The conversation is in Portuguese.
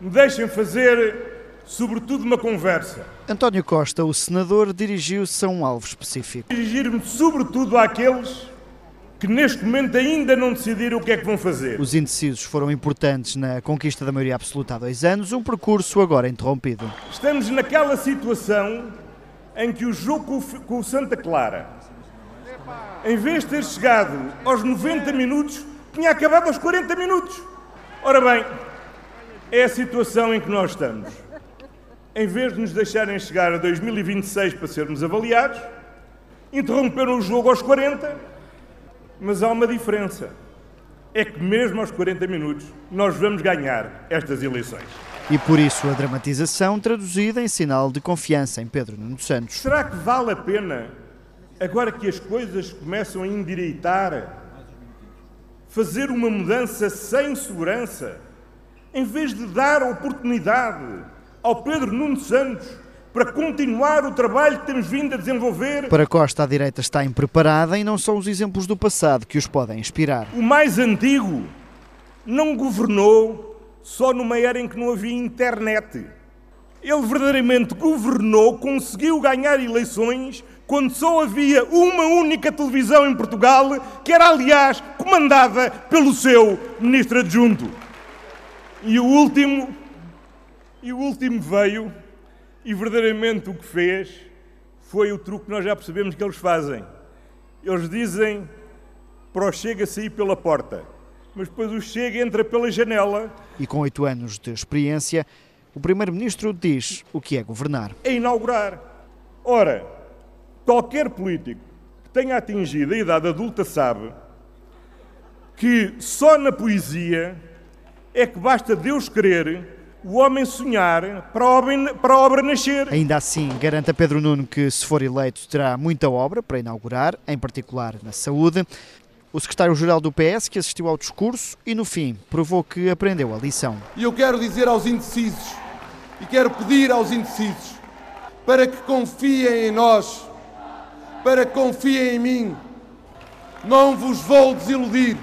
me deixem fazer, sobretudo, uma conversa. António Costa, o senador, dirigiu-se a um alvo específico. Dirigir-me, sobretudo, àqueles que neste momento ainda não decidiram o que é que vão fazer. Os indecisos foram importantes na conquista da maioria absoluta há dois anos, um percurso agora interrompido. Estamos naquela situação em que o jogo com o Santa Clara, em vez de ter chegado aos 90 minutos, tinha acabado aos 40 minutos. Ora bem, é a situação em que nós estamos. Em vez de nos deixarem chegar a 2026 para sermos avaliados, interromperam o jogo aos 40 mas há uma diferença. É que mesmo aos 40 minutos nós vamos ganhar estas eleições. E por isso a dramatização traduzida em sinal de confiança em Pedro Nuno Santos. Será que vale a pena, agora que as coisas começam a endireitar, fazer uma mudança sem segurança, em vez de dar a oportunidade ao Pedro Nuno Santos para continuar o trabalho que temos vindo a desenvolver. Para Costa, a direita está impreparada e não são os exemplos do passado que os podem inspirar. O mais antigo não governou só numa era em que não havia internet. Ele verdadeiramente governou, conseguiu ganhar eleições quando só havia uma única televisão em Portugal, que era, aliás, comandada pelo seu ministro adjunto. E o último, e o último veio e verdadeiramente o que fez foi o truque que nós já percebemos que eles fazem. Eles dizem para o Chega sair pela porta, mas depois o Chega entra pela janela. E com oito anos de experiência, o Primeiro-Ministro diz o que é governar. É inaugurar. Ora, qualquer político que tenha atingido a idade adulta sabe que só na poesia é que basta Deus querer o homem sonhar para a, obra, para a obra nascer. Ainda assim, garanta Pedro Nuno que, se for eleito, terá muita obra para inaugurar, em particular na saúde. O secretário-geral do PS, que assistiu ao discurso e, no fim, provou que aprendeu a lição. E eu quero dizer aos indecisos, e quero pedir aos indecisos, para que confiem em nós, para que confiem em mim. Não vos vou desiludir.